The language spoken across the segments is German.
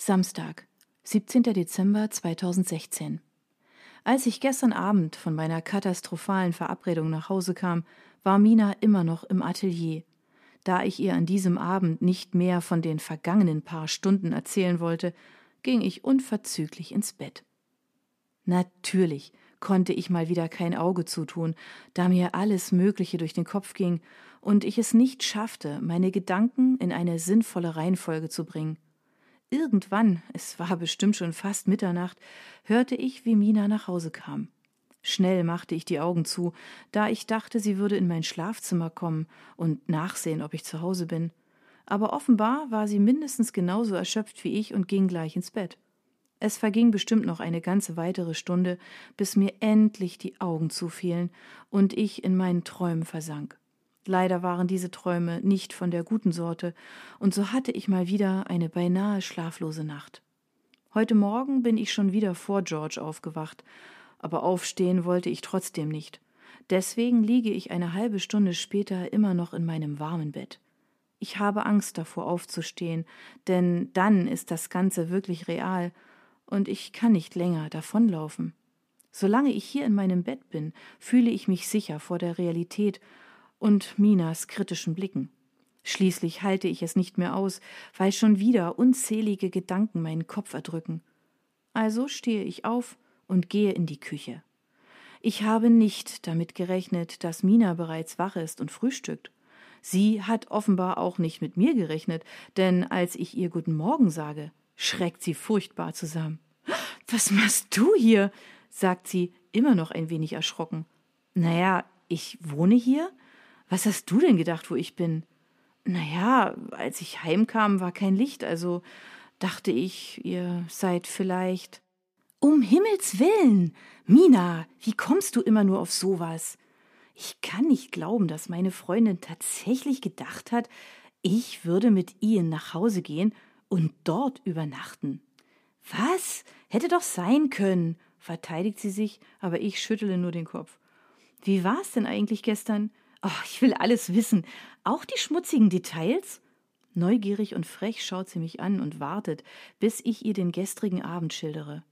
Samstag, 17. Dezember 2016. Als ich gestern Abend von meiner katastrophalen Verabredung nach Hause kam, war Mina immer noch im Atelier. Da ich ihr an diesem Abend nicht mehr von den vergangenen paar Stunden erzählen wollte, ging ich unverzüglich ins Bett. Natürlich konnte ich mal wieder kein Auge zutun, da mir alles Mögliche durch den Kopf ging und ich es nicht schaffte, meine Gedanken in eine sinnvolle Reihenfolge zu bringen. Irgendwann, es war bestimmt schon fast Mitternacht, hörte ich, wie Mina nach Hause kam. Schnell machte ich die Augen zu, da ich dachte, sie würde in mein Schlafzimmer kommen und nachsehen, ob ich zu Hause bin. Aber offenbar war sie mindestens genauso erschöpft wie ich und ging gleich ins Bett. Es verging bestimmt noch eine ganze weitere Stunde, bis mir endlich die Augen zufielen und ich in meinen Träumen versank. Leider waren diese Träume nicht von der guten Sorte, und so hatte ich mal wieder eine beinahe schlaflose Nacht. Heute Morgen bin ich schon wieder vor George aufgewacht, aber aufstehen wollte ich trotzdem nicht. Deswegen liege ich eine halbe Stunde später immer noch in meinem warmen Bett. Ich habe Angst davor aufzustehen, denn dann ist das Ganze wirklich real, und ich kann nicht länger davonlaufen. Solange ich hier in meinem Bett bin, fühle ich mich sicher vor der Realität und Minas kritischen Blicken. Schließlich halte ich es nicht mehr aus, weil schon wieder unzählige Gedanken meinen Kopf erdrücken. Also stehe ich auf und gehe in die Küche. Ich habe nicht damit gerechnet, dass Mina bereits wach ist und frühstückt. Sie hat offenbar auch nicht mit mir gerechnet, denn als ich ihr Guten Morgen sage, schreckt sie furchtbar zusammen. Was machst du hier? sagt sie, immer noch ein wenig erschrocken. Naja, ich wohne hier? Was hast du denn gedacht, wo ich bin? Naja, als ich heimkam, war kein Licht, also dachte ich, ihr seid vielleicht. Um Himmels willen! Mina, wie kommst du immer nur auf sowas? Ich kann nicht glauben, dass meine Freundin tatsächlich gedacht hat, ich würde mit Ian nach Hause gehen und dort übernachten. Was? Hätte doch sein können, verteidigt sie sich, aber ich schüttele nur den Kopf. Wie war's denn eigentlich gestern? Oh, ich will alles wissen. Auch die schmutzigen Details? Neugierig und frech schaut sie mich an und wartet, bis ich ihr den gestrigen Abend schildere.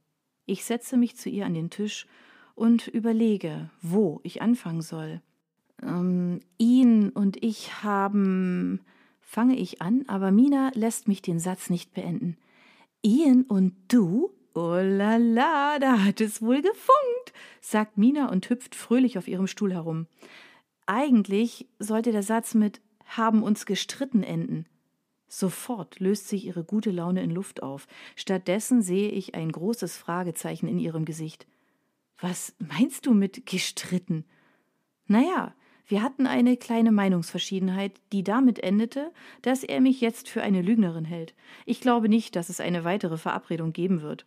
Ich setze mich zu ihr an den Tisch und überlege, wo ich anfangen soll. Ähm, ihn und ich haben. fange ich an, aber Mina lässt mich den Satz nicht beenden. Ian und du? Oh la la, da hat es wohl gefunkt, sagt Mina und hüpft fröhlich auf ihrem Stuhl herum. Eigentlich sollte der Satz mit haben uns gestritten enden. Sofort löst sich ihre gute Laune in Luft auf. Stattdessen sehe ich ein großes Fragezeichen in ihrem Gesicht. Was meinst du mit gestritten? Naja, wir hatten eine kleine Meinungsverschiedenheit, die damit endete, dass er mich jetzt für eine Lügnerin hält. Ich glaube nicht, dass es eine weitere Verabredung geben wird.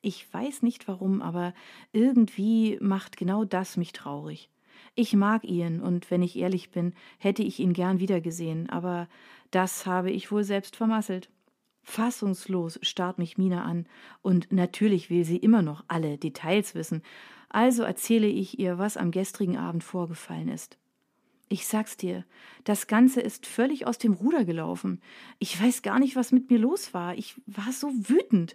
Ich weiß nicht warum, aber irgendwie macht genau das mich traurig. Ich mag Ian, und wenn ich ehrlich bin, hätte ich ihn gern wiedergesehen, aber das habe ich wohl selbst vermasselt. Fassungslos starrt mich Mina an, und natürlich will sie immer noch alle Details wissen, also erzähle ich ihr, was am gestrigen Abend vorgefallen ist. Ich sag's dir, das Ganze ist völlig aus dem Ruder gelaufen. Ich weiß gar nicht, was mit mir los war. Ich war so wütend.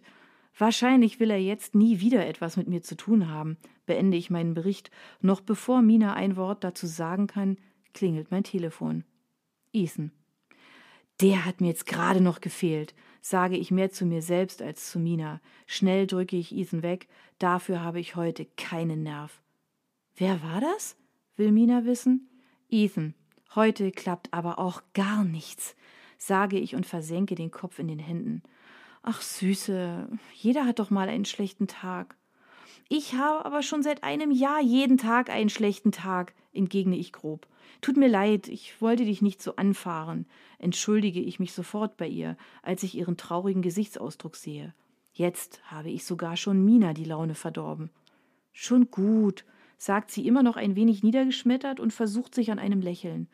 Wahrscheinlich will er jetzt nie wieder etwas mit mir zu tun haben, beende ich meinen Bericht. Noch bevor Mina ein Wort dazu sagen kann, klingelt mein Telefon. Ethan. Der hat mir jetzt gerade noch gefehlt, sage ich mehr zu mir selbst als zu Mina. Schnell drücke ich Ethan weg, dafür habe ich heute keinen Nerv. Wer war das? will Mina wissen. Ethan. Heute klappt aber auch gar nichts, sage ich und versenke den Kopf in den Händen. Ach Süße, jeder hat doch mal einen schlechten Tag. Ich habe aber schon seit einem Jahr jeden Tag einen schlechten Tag, entgegne ich grob. Tut mir leid, ich wollte dich nicht so anfahren, entschuldige ich mich sofort bei ihr, als ich ihren traurigen Gesichtsausdruck sehe. Jetzt habe ich sogar schon Mina die Laune verdorben. Schon gut, sagt sie immer noch ein wenig niedergeschmettert und versucht sich an einem Lächeln.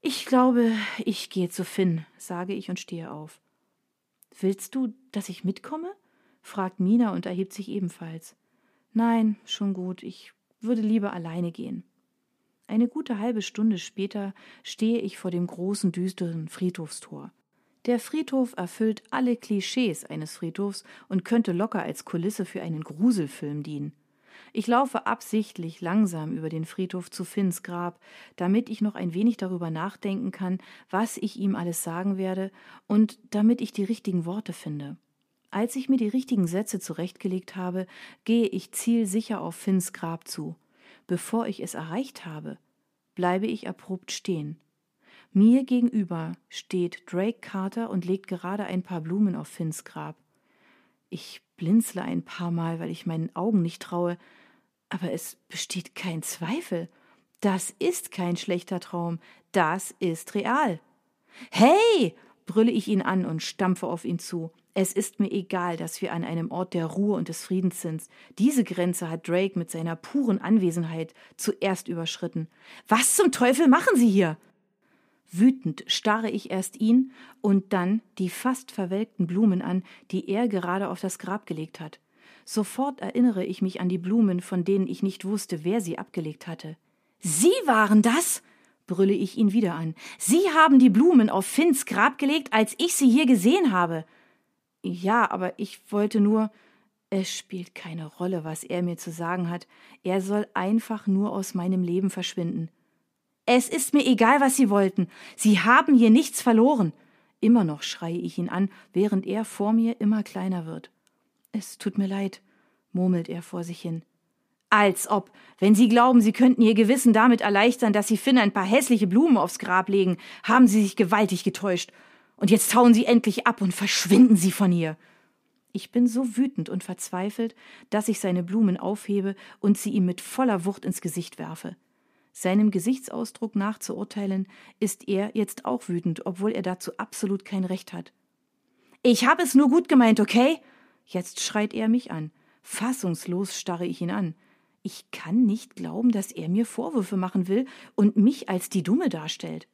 Ich glaube, ich gehe zu Finn, sage ich und stehe auf. Willst du, dass ich mitkomme? fragt Mina und erhebt sich ebenfalls. Nein, schon gut, ich würde lieber alleine gehen. Eine gute halbe Stunde später stehe ich vor dem großen, düsteren Friedhofstor. Der Friedhof erfüllt alle Klischees eines Friedhofs und könnte locker als Kulisse für einen Gruselfilm dienen. Ich laufe absichtlich langsam über den Friedhof zu Finns Grab, damit ich noch ein wenig darüber nachdenken kann, was ich ihm alles sagen werde und damit ich die richtigen Worte finde. Als ich mir die richtigen Sätze zurechtgelegt habe, gehe ich zielsicher auf Finns Grab zu. Bevor ich es erreicht habe, bleibe ich abrupt stehen. Mir gegenüber steht Drake Carter und legt gerade ein paar Blumen auf Finns Grab. Ich blinzle ein paar Mal, weil ich meinen Augen nicht traue, aber es besteht kein Zweifel. Das ist kein schlechter Traum, das ist real. Hey! brülle ich ihn an und stampfe auf ihn zu. Es ist mir egal, dass wir an einem Ort der Ruhe und des Friedens sind. Diese Grenze hat Drake mit seiner puren Anwesenheit zuerst überschritten. Was zum Teufel machen Sie hier? Wütend starre ich erst ihn und dann die fast verwelkten Blumen an, die er gerade auf das Grab gelegt hat. Sofort erinnere ich mich an die Blumen, von denen ich nicht wusste, wer sie abgelegt hatte. Sie waren das? brülle ich ihn wieder an. Sie haben die Blumen auf Finns Grab gelegt, als ich sie hier gesehen habe. Ja, aber ich wollte nur. Es spielt keine Rolle, was er mir zu sagen hat. Er soll einfach nur aus meinem Leben verschwinden. Es ist mir egal, was Sie wollten. Sie haben hier nichts verloren. Immer noch schreie ich ihn an, während er vor mir immer kleiner wird. Es tut mir leid, murmelt er vor sich hin. Als ob, wenn Sie glauben, Sie könnten Ihr Gewissen damit erleichtern, dass Sie Finn ein paar hässliche Blumen aufs Grab legen, haben Sie sich gewaltig getäuscht. Und jetzt hauen Sie endlich ab und verschwinden Sie von hier. Ich bin so wütend und verzweifelt, dass ich seine Blumen aufhebe und sie ihm mit voller Wucht ins Gesicht werfe. Seinem Gesichtsausdruck nachzuurteilen, ist er jetzt auch wütend, obwohl er dazu absolut kein Recht hat. Ich habe es nur gut gemeint, okay? Jetzt schreit er mich an. Fassungslos starre ich ihn an. Ich kann nicht glauben, dass er mir Vorwürfe machen will und mich als die Dumme darstellt.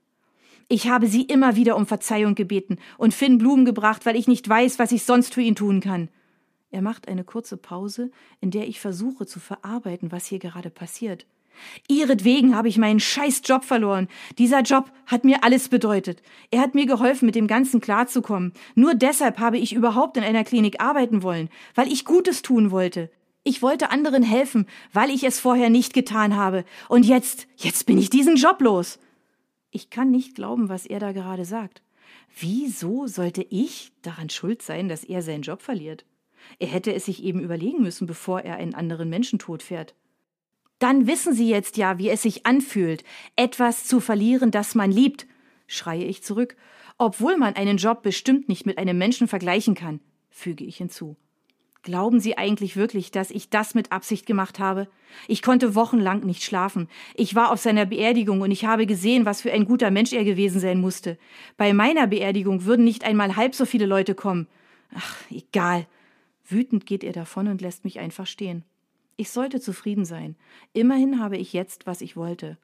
Ich habe sie immer wieder um Verzeihung gebeten und Finn Blumen gebracht, weil ich nicht weiß, was ich sonst für ihn tun kann. Er macht eine kurze Pause, in der ich versuche zu verarbeiten, was hier gerade passiert. Ihretwegen habe ich meinen scheiß Job verloren. Dieser Job hat mir alles bedeutet. Er hat mir geholfen, mit dem Ganzen klarzukommen. Nur deshalb habe ich überhaupt in einer Klinik arbeiten wollen, weil ich Gutes tun wollte. Ich wollte anderen helfen, weil ich es vorher nicht getan habe. Und jetzt, jetzt bin ich diesen Job los. Ich kann nicht glauben, was er da gerade sagt. Wieso sollte ich daran schuld sein, dass er seinen Job verliert? Er hätte es sich eben überlegen müssen, bevor er einen anderen Menschen totfährt. Dann wissen Sie jetzt ja, wie es sich anfühlt, etwas zu verlieren, das man liebt, schreie ich zurück, obwohl man einen Job bestimmt nicht mit einem Menschen vergleichen kann, füge ich hinzu. Glauben Sie eigentlich wirklich, dass ich das mit Absicht gemacht habe? Ich konnte wochenlang nicht schlafen. Ich war auf seiner Beerdigung und ich habe gesehen, was für ein guter Mensch er gewesen sein musste. Bei meiner Beerdigung würden nicht einmal halb so viele Leute kommen. Ach, egal. Wütend geht er davon und lässt mich einfach stehen. Ich sollte zufrieden sein. Immerhin habe ich jetzt, was ich wollte.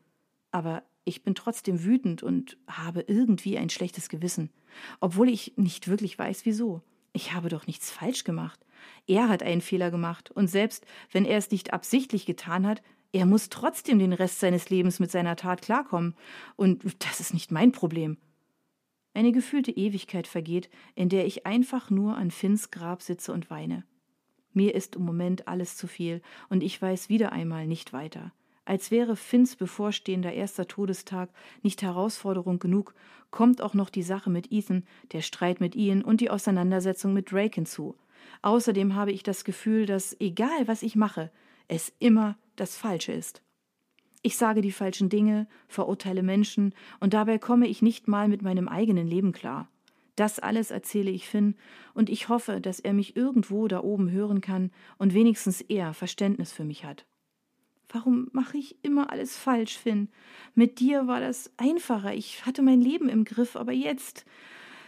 Aber ich bin trotzdem wütend und habe irgendwie ein schlechtes Gewissen, obwohl ich nicht wirklich weiß, wieso. Ich habe doch nichts falsch gemacht. Er hat einen Fehler gemacht, und selbst wenn er es nicht absichtlich getan hat, er muss trotzdem den Rest seines Lebens mit seiner Tat klarkommen, und das ist nicht mein Problem. Eine gefühlte Ewigkeit vergeht, in der ich einfach nur an Finns Grab sitze und weine. Mir ist im Moment alles zu viel, und ich weiß wieder einmal nicht weiter. Als wäre Finns bevorstehender erster Todestag nicht Herausforderung genug, kommt auch noch die Sache mit Ethan, der Streit mit Ian und die Auseinandersetzung mit Drake hinzu. Außerdem habe ich das Gefühl, dass, egal was ich mache, es immer das Falsche ist. Ich sage die falschen Dinge, verurteile Menschen, und dabei komme ich nicht mal mit meinem eigenen Leben klar. Das alles erzähle ich Finn, und ich hoffe, dass er mich irgendwo da oben hören kann und wenigstens er Verständnis für mich hat. Warum mache ich immer alles falsch, Finn? Mit dir war das einfacher, ich hatte mein Leben im Griff, aber jetzt.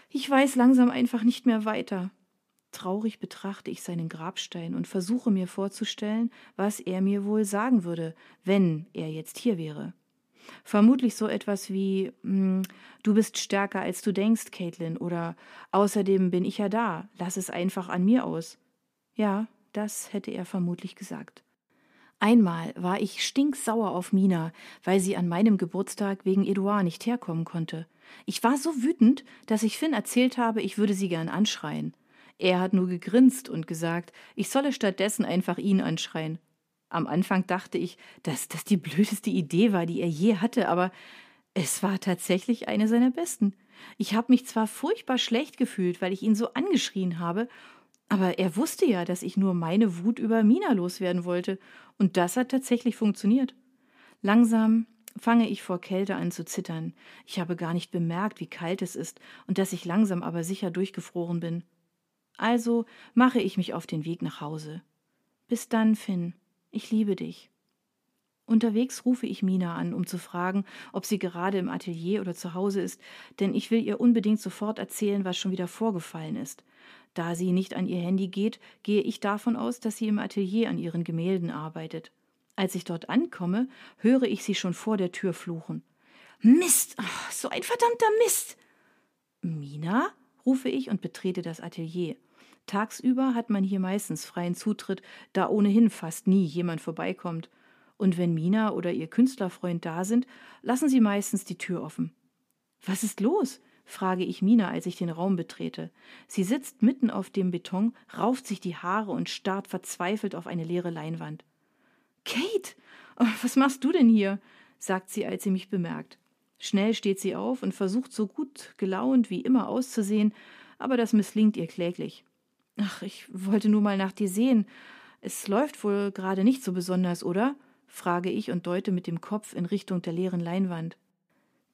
Ich weiß langsam einfach nicht mehr weiter. Traurig betrachte ich seinen Grabstein und versuche mir vorzustellen, was er mir wohl sagen würde, wenn er jetzt hier wäre. Vermutlich so etwas wie hm, Du bist stärker, als du denkst, Caitlin, oder Außerdem bin ich ja da, lass es einfach an mir aus. Ja, das hätte er vermutlich gesagt. Einmal war ich stinksauer auf Mina, weil sie an meinem Geburtstag wegen Edouard nicht herkommen konnte. Ich war so wütend, dass ich Finn erzählt habe, ich würde sie gern anschreien. Er hat nur gegrinst und gesagt, ich solle stattdessen einfach ihn anschreien. Am Anfang dachte ich, dass das die blödeste Idee war, die er je hatte, aber es war tatsächlich eine seiner besten. Ich habe mich zwar furchtbar schlecht gefühlt, weil ich ihn so angeschrien habe, aber er wusste ja, dass ich nur meine Wut über Mina loswerden wollte, und das hat tatsächlich funktioniert. Langsam fange ich vor Kälte an zu zittern. Ich habe gar nicht bemerkt, wie kalt es ist und dass ich langsam aber sicher durchgefroren bin. Also mache ich mich auf den Weg nach Hause. Bis dann, Finn. Ich liebe dich. Unterwegs rufe ich Mina an, um zu fragen, ob sie gerade im Atelier oder zu Hause ist, denn ich will ihr unbedingt sofort erzählen, was schon wieder vorgefallen ist. Da sie nicht an ihr Handy geht, gehe ich davon aus, dass sie im Atelier an ihren Gemälden arbeitet. Als ich dort ankomme, höre ich sie schon vor der Tür fluchen. Mist, oh, so ein verdammter Mist. Mina? rufe ich und betrete das Atelier. Tagsüber hat man hier meistens freien Zutritt, da ohnehin fast nie jemand vorbeikommt. Und wenn Mina oder ihr Künstlerfreund da sind, lassen sie meistens die Tür offen. Was ist los? frage ich Mina, als ich den Raum betrete. Sie sitzt mitten auf dem Beton, rauft sich die Haare und starrt verzweifelt auf eine leere Leinwand. Kate, oh, was machst du denn hier? sagt sie, als sie mich bemerkt. Schnell steht sie auf und versucht so gut gelaunt wie immer auszusehen, aber das misslingt ihr kläglich. Ach, ich wollte nur mal nach dir sehen. Es läuft wohl gerade nicht so besonders, oder? frage ich und deute mit dem Kopf in Richtung der leeren Leinwand.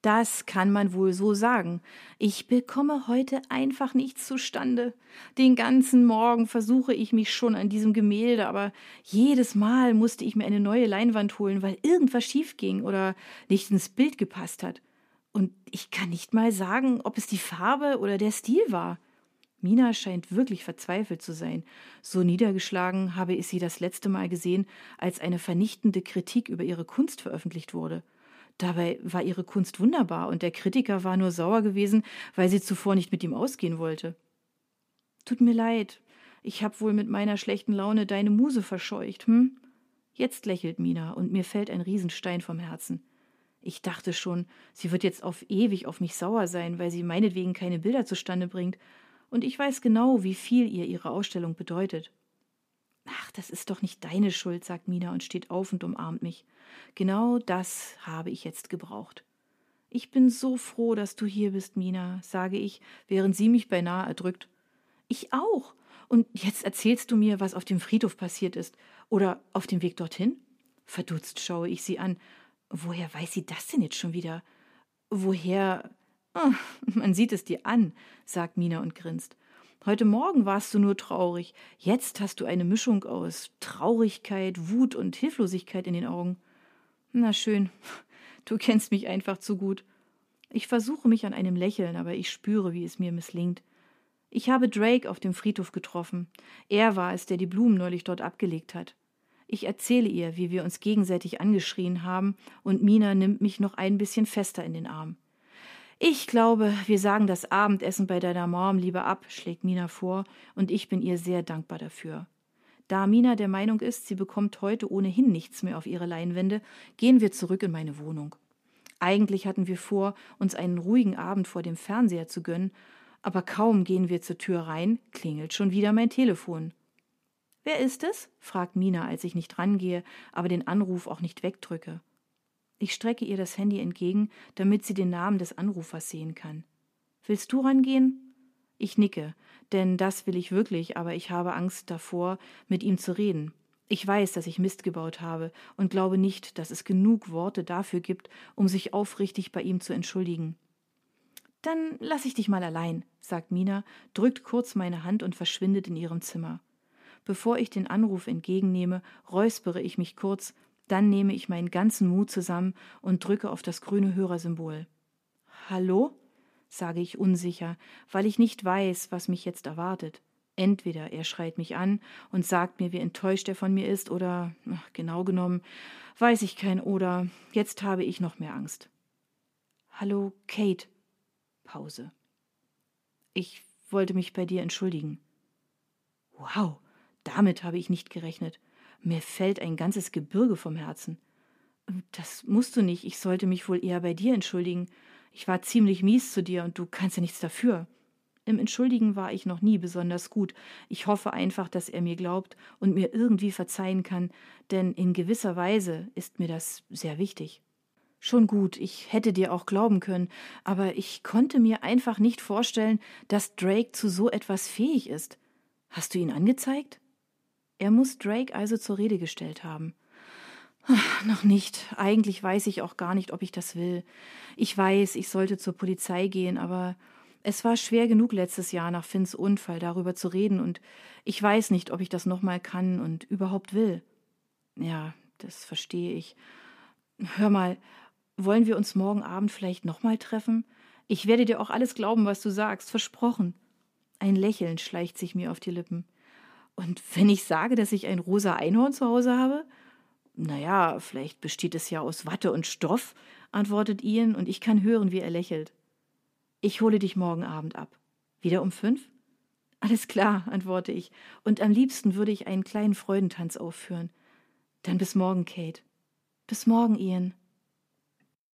Das kann man wohl so sagen. Ich bekomme heute einfach nichts zustande. Den ganzen Morgen versuche ich mich schon an diesem Gemälde, aber jedes Mal musste ich mir eine neue Leinwand holen, weil irgendwas schief ging oder nicht ins Bild gepasst hat. Und ich kann nicht mal sagen, ob es die Farbe oder der Stil war. Mina scheint wirklich verzweifelt zu sein. So niedergeschlagen habe ich sie das letzte Mal gesehen, als eine vernichtende Kritik über ihre Kunst veröffentlicht wurde. Dabei war ihre Kunst wunderbar und der Kritiker war nur sauer gewesen, weil sie zuvor nicht mit ihm ausgehen wollte. Tut mir leid, ich hab wohl mit meiner schlechten Laune deine Muse verscheucht, hm? Jetzt lächelt Mina und mir fällt ein Riesenstein vom Herzen. Ich dachte schon, sie wird jetzt auf ewig auf mich sauer sein, weil sie meinetwegen keine Bilder zustande bringt, und ich weiß genau, wie viel ihr ihre Ausstellung bedeutet. Ach, das ist doch nicht deine Schuld, sagt Mina und steht auf und umarmt mich. Genau das habe ich jetzt gebraucht. Ich bin so froh, dass du hier bist, Mina, sage ich, während sie mich beinahe erdrückt. Ich auch. Und jetzt erzählst du mir, was auf dem Friedhof passiert ist. Oder auf dem Weg dorthin? Verdutzt schaue ich sie an. Woher weiß sie das denn jetzt schon wieder? Woher. Oh, man sieht es dir an, sagt Mina und grinst. Heute Morgen warst du nur traurig, jetzt hast du eine Mischung aus Traurigkeit, Wut und Hilflosigkeit in den Augen. Na schön, du kennst mich einfach zu gut. Ich versuche mich an einem Lächeln, aber ich spüre, wie es mir misslingt. Ich habe Drake auf dem Friedhof getroffen. Er war es, der die Blumen neulich dort abgelegt hat. Ich erzähle ihr, wie wir uns gegenseitig angeschrien haben, und Mina nimmt mich noch ein bisschen fester in den Arm. Ich glaube, wir sagen das Abendessen bei deiner Mom lieber ab, schlägt Mina vor, und ich bin ihr sehr dankbar dafür. Da Mina der Meinung ist, sie bekommt heute ohnehin nichts mehr auf ihre Leinwände, gehen wir zurück in meine Wohnung. Eigentlich hatten wir vor, uns einen ruhigen Abend vor dem Fernseher zu gönnen, aber kaum gehen wir zur Tür rein, klingelt schon wieder mein Telefon. Wer ist es? fragt Mina, als ich nicht rangehe, aber den Anruf auch nicht wegdrücke. Ich strecke ihr das Handy entgegen, damit sie den Namen des Anrufers sehen kann. Willst du rangehen? Ich nicke, denn das will ich wirklich, aber ich habe Angst davor, mit ihm zu reden. Ich weiß, dass ich Mist gebaut habe und glaube nicht, dass es genug Worte dafür gibt, um sich aufrichtig bei ihm zu entschuldigen. Dann lass ich dich mal allein, sagt Mina, drückt kurz meine Hand und verschwindet in ihrem Zimmer. Bevor ich den Anruf entgegennehme, räuspere ich mich kurz dann nehme ich meinen ganzen Mut zusammen und drücke auf das grüne Hörersymbol. Hallo? sage ich unsicher, weil ich nicht weiß, was mich jetzt erwartet. Entweder er schreit mich an und sagt mir, wie enttäuscht er von mir ist, oder, genau genommen, weiß ich kein oder, jetzt habe ich noch mehr Angst. Hallo, Kate. Pause. Ich wollte mich bei dir entschuldigen. Wow, damit habe ich nicht gerechnet. Mir fällt ein ganzes Gebirge vom Herzen. Das musst du nicht, ich sollte mich wohl eher bei dir entschuldigen. Ich war ziemlich mies zu dir und du kannst ja nichts dafür. Im Entschuldigen war ich noch nie besonders gut. Ich hoffe einfach, dass er mir glaubt und mir irgendwie verzeihen kann, denn in gewisser Weise ist mir das sehr wichtig. Schon gut, ich hätte dir auch glauben können, aber ich konnte mir einfach nicht vorstellen, dass Drake zu so etwas fähig ist. Hast du ihn angezeigt? Er muss Drake also zur Rede gestellt haben. Noch nicht. Eigentlich weiß ich auch gar nicht, ob ich das will. Ich weiß, ich sollte zur Polizei gehen, aber es war schwer genug letztes Jahr nach Finns Unfall darüber zu reden und ich weiß nicht, ob ich das nochmal kann und überhaupt will. Ja, das verstehe ich. Hör mal, wollen wir uns morgen Abend vielleicht nochmal treffen? Ich werde dir auch alles glauben, was du sagst, versprochen. Ein Lächeln schleicht sich mir auf die Lippen. Und wenn ich sage, dass ich ein rosa Einhorn zu Hause habe? Naja, vielleicht besteht es ja aus Watte und Stoff, antwortet Ian, und ich kann hören, wie er lächelt. Ich hole dich morgen Abend ab. Wieder um fünf? Alles klar, antworte ich, und am liebsten würde ich einen kleinen Freudentanz aufführen. Dann bis morgen, Kate. Bis morgen, Ian.